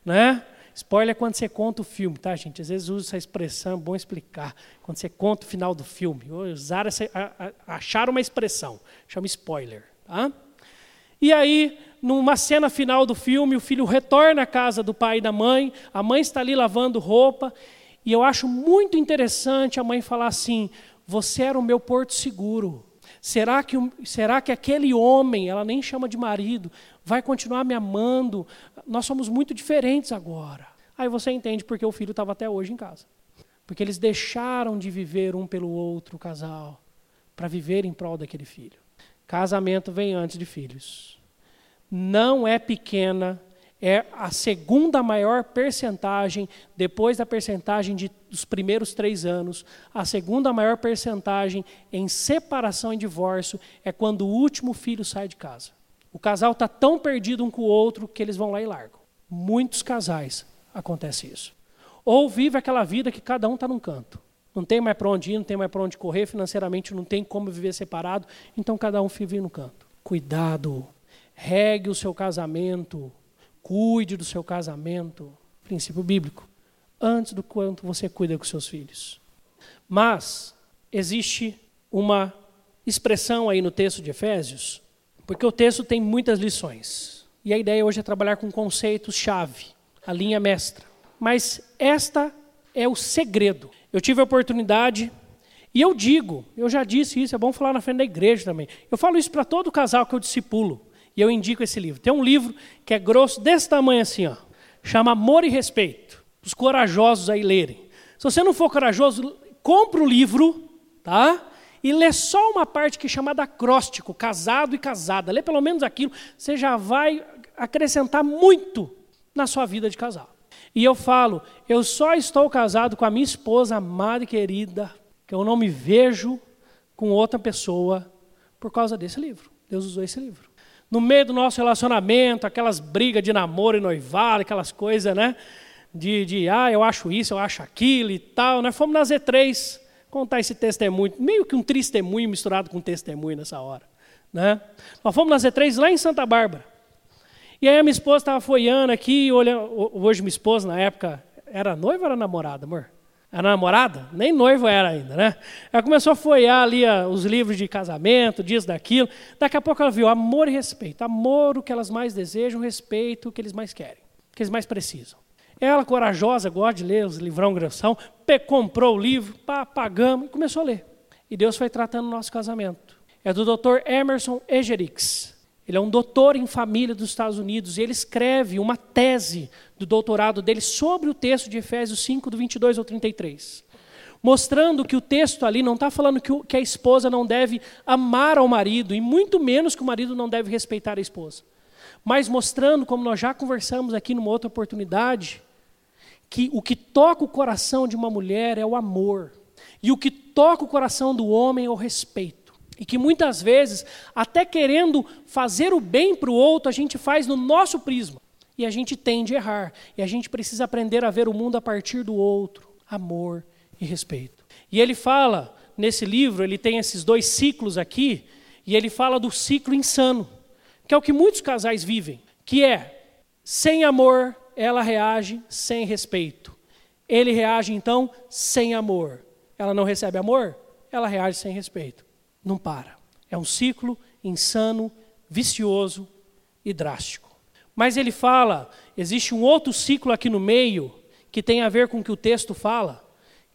né? Spoiler é quando você conta o filme, tá, gente? Às vezes usa essa expressão, é bom explicar. Quando você conta o final do filme. Usar essa, achar uma expressão, chama spoiler. Tá? E aí, numa cena final do filme, o filho retorna à casa do pai e da mãe, a mãe está ali lavando roupa, e eu acho muito interessante a mãe falar assim: Você era o meu porto seguro. Será que, será que aquele homem, ela nem chama de marido, vai continuar me amando? Nós somos muito diferentes agora. Aí você entende porque o filho estava até hoje em casa. Porque eles deixaram de viver um pelo outro, o casal, para viver em prol daquele filho. Casamento vem antes de filhos. Não é pequena é a segunda maior percentagem, depois da percentagem de, dos primeiros três anos, a segunda maior percentagem em separação e divórcio é quando o último filho sai de casa. O casal está tão perdido um com o outro que eles vão lá e largam. Muitos casais acontece isso. Ou vive aquela vida que cada um está num canto. Não tem mais para onde ir, não tem mais para onde correr, financeiramente não tem como viver separado, então cada um vive no canto. Cuidado, regue o seu casamento, Cuide do seu casamento, princípio bíblico, antes do quanto você cuida com seus filhos. Mas existe uma expressão aí no texto de Efésios, porque o texto tem muitas lições. E a ideia hoje é trabalhar com conceitos-chave, a linha mestra. mas esta é o segredo. Eu tive a oportunidade, e eu digo, eu já disse isso, é bom falar na frente da igreja também. Eu falo isso para todo casal que eu discipulo, e eu indico esse livro. Tem um livro que é grosso desse tamanho assim, ó, chama Amor e Respeito, os corajosos aí lerem. Se você não for corajoso, compra o livro, tá? E lê só uma parte que é chamada acróstico, casado e casada. Lê pelo menos aquilo, você já vai acrescentar muito na sua vida de casal. E eu falo, eu só estou casado com a minha esposa amada e querida, que eu não me vejo com outra pessoa por causa desse livro. Deus usou esse livro. No meio do nosso relacionamento, aquelas brigas de namoro e noivado, aquelas coisas, né? De, de, ah, eu acho isso, eu acho aquilo e tal. Nós fomos na Z3 contar esse testemunho, meio que um testemunho misturado com testemunho nessa hora. Né? Nós fomos na Z3 lá em Santa Bárbara. E aí a minha esposa estava folhando aqui, olhando, hoje minha esposa, na época, era noiva ou era namorada, amor? Era namorada? Nem noivo era ainda, né? Ela começou a folhear ali a, os livros de casamento, disso, daquilo. Daqui a pouco ela viu amor e respeito. Amor, o que elas mais desejam, respeito, o que eles mais querem, o que eles mais precisam. Ela, corajosa, gosta de ler os livrão grossão, comprou o livro, pá, pagamos e começou a ler. E Deus foi tratando o nosso casamento. É do Dr. Emerson Egerix. Ele é um doutor em família dos Estados Unidos e ele escreve uma tese do doutorado dele sobre o texto de Efésios 5, do 22 ao 33. Mostrando que o texto ali não está falando que, que a esposa não deve amar ao marido, e muito menos que o marido não deve respeitar a esposa. Mas mostrando, como nós já conversamos aqui numa outra oportunidade, que o que toca o coração de uma mulher é o amor, e o que toca o coração do homem é o respeito. E que muitas vezes, até querendo fazer o bem para o outro, a gente faz no nosso prisma. E a gente tende a errar. E a gente precisa aprender a ver o mundo a partir do outro. Amor e respeito. E ele fala, nesse livro, ele tem esses dois ciclos aqui, e ele fala do ciclo insano, que é o que muitos casais vivem, que é, sem amor, ela reage sem respeito. Ele reage, então, sem amor. Ela não recebe amor, ela reage sem respeito não para. É um ciclo insano, vicioso e drástico. Mas ele fala, existe um outro ciclo aqui no meio que tem a ver com o que o texto fala,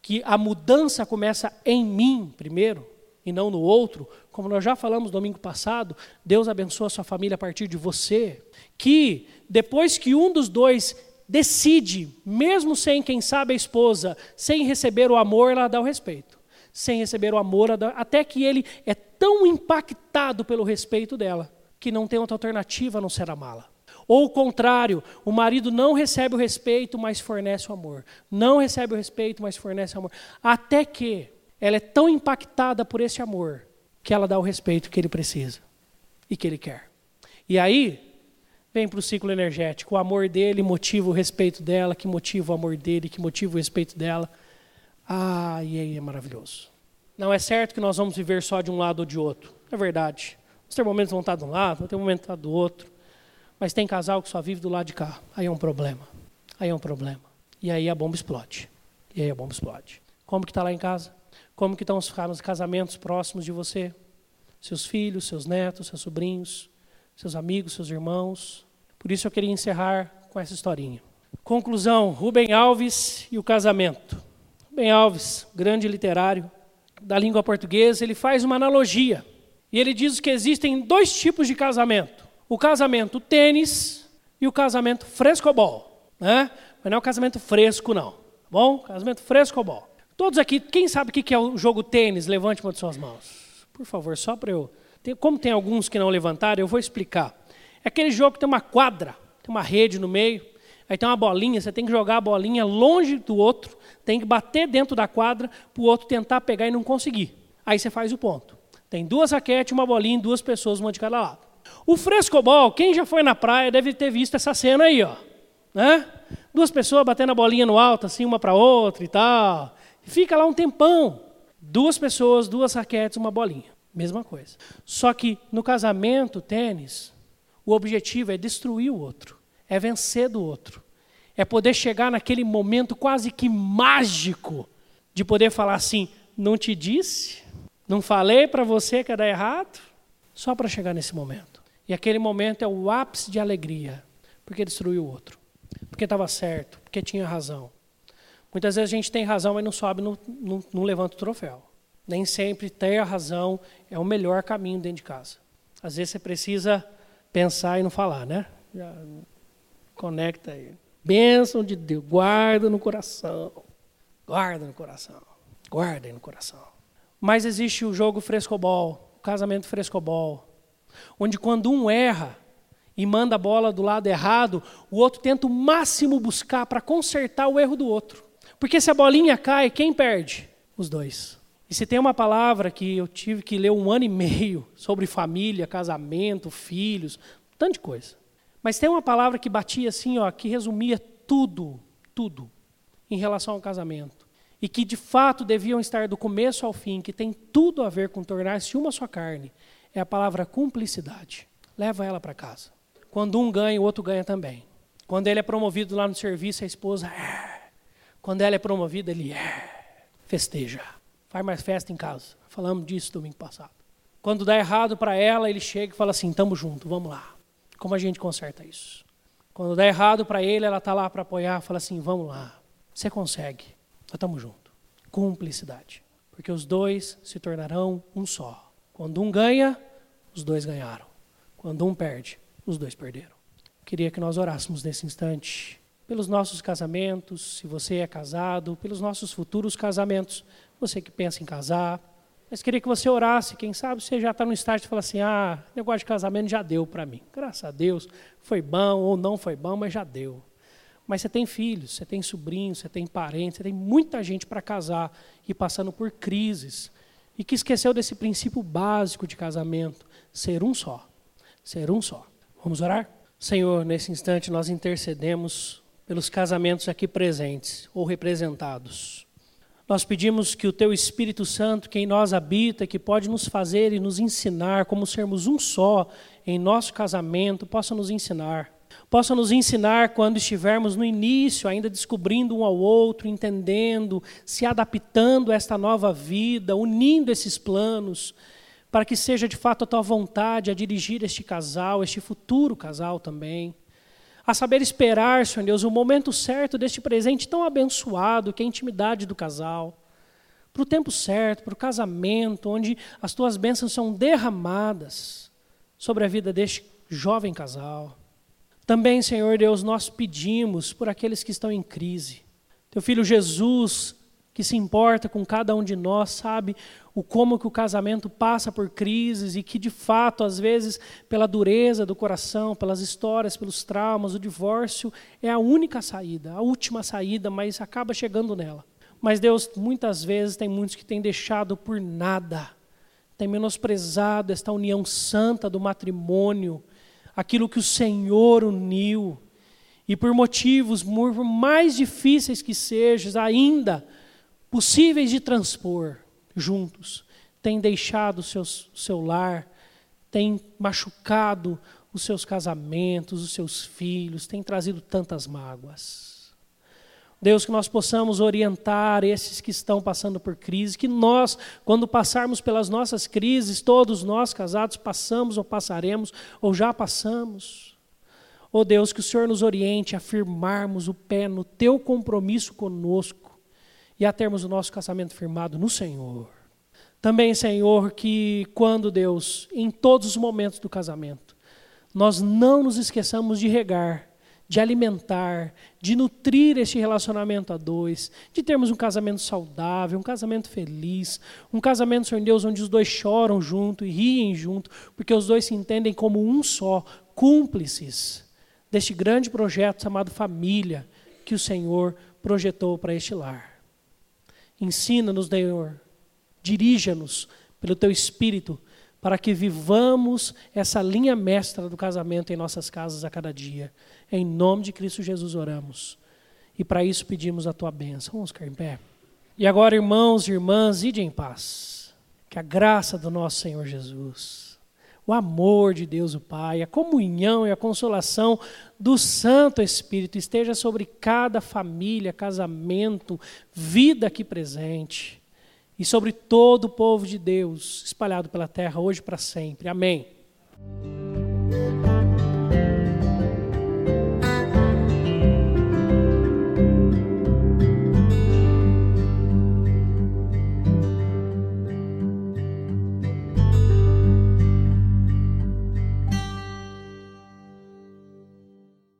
que a mudança começa em mim primeiro e não no outro. Como nós já falamos domingo passado, Deus abençoa a sua família a partir de você. Que depois que um dos dois decide, mesmo sem quem sabe a esposa, sem receber o amor, ela dá o respeito sem receber o amor, até que ele é tão impactado pelo respeito dela, que não tem outra alternativa a não ser amá-la. Ou o contrário, o marido não recebe o respeito, mas fornece o amor. Não recebe o respeito, mas fornece o amor. Até que ela é tão impactada por esse amor, que ela dá o respeito que ele precisa e que ele quer. E aí, vem para o ciclo energético. O amor dele motiva o respeito dela, que motiva o amor dele, que motiva o respeito dela. Ah, e aí é maravilhoso. Não é certo que nós vamos viver só de um lado ou de outro. É verdade. Vamos ter momentos vão estar de um lado, vão ter momentos vão estar do outro. Mas tem casal que só vive do lado de cá. Aí é um problema. Aí é um problema. E aí a bomba explode. E aí a bomba explode. Como que está lá em casa? Como que estão os casamentos próximos de você? Seus filhos, seus netos, seus sobrinhos, seus amigos, seus irmãos. Por isso eu queria encerrar com essa historinha. Conclusão: Rubem Alves e o casamento. Ben Alves, grande literário da língua portuguesa, ele faz uma analogia. E ele diz que existem dois tipos de casamento: o casamento tênis e o casamento frescobol. Né? Mas não é o casamento fresco, não. Tá bom? Casamento frescobol. Todos aqui, quem sabe o que é o jogo tênis? Levante uma de suas mãos. Por favor, só para eu. Como tem alguns que não levantaram, eu vou explicar. É aquele jogo que tem uma quadra, tem uma rede no meio, aí tem uma bolinha, você tem que jogar a bolinha longe do outro tem que bater dentro da quadra para o outro tentar pegar e não conseguir. Aí você faz o ponto. Tem duas raquetes, uma bolinha, duas pessoas, uma de cada lado. O frescobol, quem já foi na praia deve ter visto essa cena aí, ó. Né? Duas pessoas batendo a bolinha no alto, assim, uma para outra e tal. Fica lá um tempão. Duas pessoas, duas raquetes, uma bolinha. Mesma coisa. Só que no casamento, tênis, o objetivo é destruir o outro, é vencer do outro é poder chegar naquele momento quase que mágico de poder falar assim: não te disse, não falei para você que ia dar errado, só para chegar nesse momento. E aquele momento é o ápice de alegria, porque destruiu o outro. porque estava certo, porque tinha razão. Muitas vezes a gente tem razão, mas não sobe, não, não, não levanta o troféu. Nem sempre ter a razão é o melhor caminho dentro de casa. Às vezes você precisa pensar e não falar, né? Já conecta aí. Bênção de Deus, guarda no coração. Guarda no coração. Guarda aí no coração. Mas existe o jogo frescobol, o casamento frescobol, onde quando um erra e manda a bola do lado errado, o outro tenta o máximo buscar para consertar o erro do outro. Porque se a bolinha cai, quem perde? Os dois. E se tem uma palavra que eu tive que ler um ano e meio sobre família, casamento, filhos, tanto de coisa. Mas tem uma palavra que batia assim, ó, que resumia tudo, tudo em relação ao casamento. E que de fato deviam estar do começo ao fim, que tem tudo a ver com tornar-se uma só carne, é a palavra cumplicidade. Leva ela para casa. Quando um ganha, o outro ganha também. Quando ele é promovido lá no serviço, a esposa é. Quando ela é promovida, ele é. Festeja. Faz mais festa em casa. Falamos disso domingo passado. Quando dá errado para ela, ele chega e fala assim: "Tamo junto, vamos lá". Como a gente conserta isso? Quando dá errado para ele, ela está lá para apoiar, fala assim: "Vamos lá. Você consegue. Nós estamos juntos". Cumplicidade. Porque os dois se tornarão um só. Quando um ganha, os dois ganharam. Quando um perde, os dois perderam. Queria que nós orássemos nesse instante pelos nossos casamentos, se você é casado, pelos nossos futuros casamentos, você que pensa em casar. Mas queria que você orasse, quem sabe você já está no estágio de falar assim, ah, negócio de casamento já deu para mim. Graças a Deus, foi bom ou não foi bom, mas já deu. Mas você tem filhos, você tem sobrinhos, você tem parentes, você tem muita gente para casar e passando por crises. E que esqueceu desse princípio básico de casamento, ser um só. Ser um só. Vamos orar? Senhor, nesse instante nós intercedemos pelos casamentos aqui presentes ou representados. Nós pedimos que o Teu Espírito Santo, que em nós habita, que pode nos fazer e nos ensinar como sermos um só em nosso casamento, possa nos ensinar. Possa nos ensinar quando estivermos no início, ainda descobrindo um ao outro, entendendo, se adaptando a esta nova vida, unindo esses planos, para que seja de fato a tua vontade a dirigir este casal, este futuro casal também a saber esperar, Senhor Deus, o momento certo deste presente tão abençoado, que é a intimidade do casal, para o tempo certo, para o casamento, onde as tuas bênçãos são derramadas sobre a vida deste jovem casal. Também, Senhor Deus, nós pedimos por aqueles que estão em crise. Teu filho Jesus que se importa com cada um de nós, sabe o como que o casamento passa por crises e que de fato, às vezes, pela dureza do coração, pelas histórias, pelos traumas, o divórcio é a única saída, a última saída, mas acaba chegando nela. Mas Deus, muitas vezes, tem muitos que têm deixado por nada, têm menosprezado esta união santa do matrimônio, aquilo que o Senhor uniu, e por motivos, por mais difíceis que sejam, ainda possíveis de transpor juntos, têm deixado o seu, lar, têm machucado os seus casamentos, os seus filhos, têm trazido tantas mágoas. Deus, que nós possamos orientar esses que estão passando por crise, que nós, quando passarmos pelas nossas crises, todos nós casados passamos ou passaremos, ou já passamos. Oh Deus, que o Senhor nos oriente a firmarmos o pé no teu compromisso conosco, e a termos o nosso casamento firmado no Senhor. Também, Senhor, que quando Deus, em todos os momentos do casamento, nós não nos esqueçamos de regar, de alimentar, de nutrir este relacionamento a dois, de termos um casamento saudável, um casamento feliz, um casamento, Senhor Deus, onde os dois choram junto e riem junto, porque os dois se entendem como um só, cúmplices deste grande projeto chamado família que o Senhor projetou para este lar. Ensina-nos, Senhor. Dirija-nos pelo teu espírito para que vivamos essa linha mestra do casamento em nossas casas a cada dia. Em nome de Cristo Jesus oramos. E para isso pedimos a tua bênção. Vamos ficar em pé. E agora, irmãos e irmãs, ide em paz. Que a graça do nosso Senhor Jesus o amor de Deus o Pai, a comunhão e a consolação do Santo Espírito esteja sobre cada família, casamento, vida aqui presente e sobre todo o povo de Deus espalhado pela terra hoje para sempre. Amém.